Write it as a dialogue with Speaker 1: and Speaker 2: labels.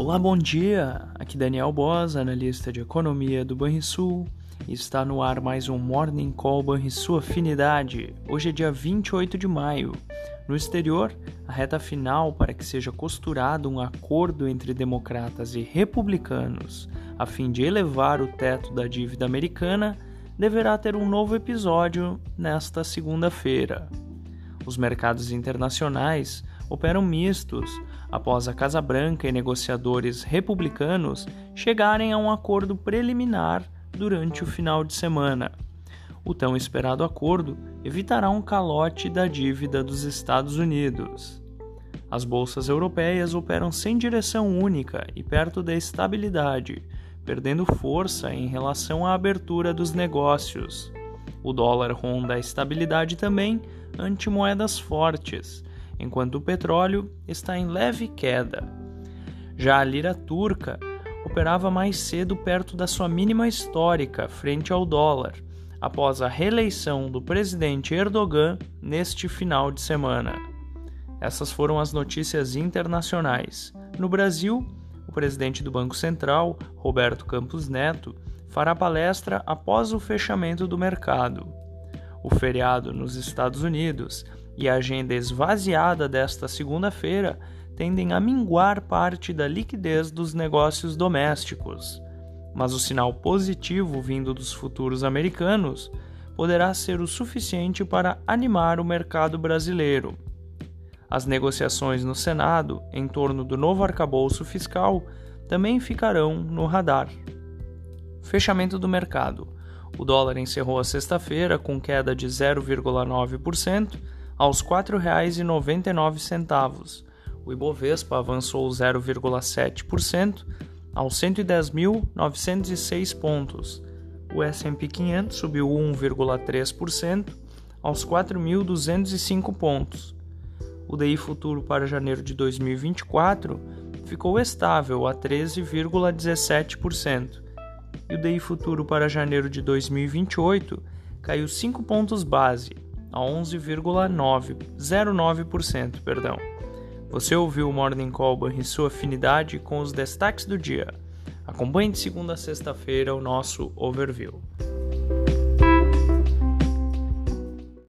Speaker 1: Olá, bom dia! Aqui Daniel Boas, analista de economia do Banrisul. Está no ar mais um Morning Call Banrisul Afinidade. Hoje é dia 28 de maio. No exterior, a reta final para que seja costurado um acordo entre democratas e republicanos a fim de elevar o teto da dívida americana deverá ter um novo episódio nesta segunda-feira. Os mercados internacionais operam mistos após a Casa Branca e negociadores republicanos chegarem a um acordo preliminar durante o final de semana. O tão esperado acordo evitará um calote da dívida dos Estados Unidos. As bolsas europeias operam sem direção única e perto da estabilidade, perdendo força em relação à abertura dos negócios. O dólar ronda a estabilidade também ante moedas fortes, enquanto o petróleo está em leve queda. Já a lira turca operava mais cedo perto da sua mínima histórica frente ao dólar, após a reeleição do presidente Erdogan neste final de semana. Essas foram as notícias internacionais. No Brasil, o presidente do Banco Central, Roberto Campos Neto, fará palestra após o fechamento do mercado. O feriado nos Estados Unidos e a agenda esvaziada desta segunda-feira tendem a minguar parte da liquidez dos negócios domésticos. Mas o sinal positivo vindo dos futuros americanos poderá ser o suficiente para animar o mercado brasileiro. As negociações no Senado em torno do novo arcabouço fiscal também ficarão no radar. Fechamento do mercado. O dólar encerrou a sexta-feira com queda de 0,9% aos R$ 4,99. O Ibovespa avançou 0,7% aos 110.906 pontos. O S&P 500 subiu 1,3% aos 4.205 pontos. O DI futuro para janeiro de 2024 ficou estável a 13,17% e o DI futuro para janeiro de 2028 caiu 5 pontos base a 11,09%, perdão. Você ouviu o Morning Call e sua afinidade com os destaques do dia. Acompanhe de segunda a sexta-feira o nosso overview.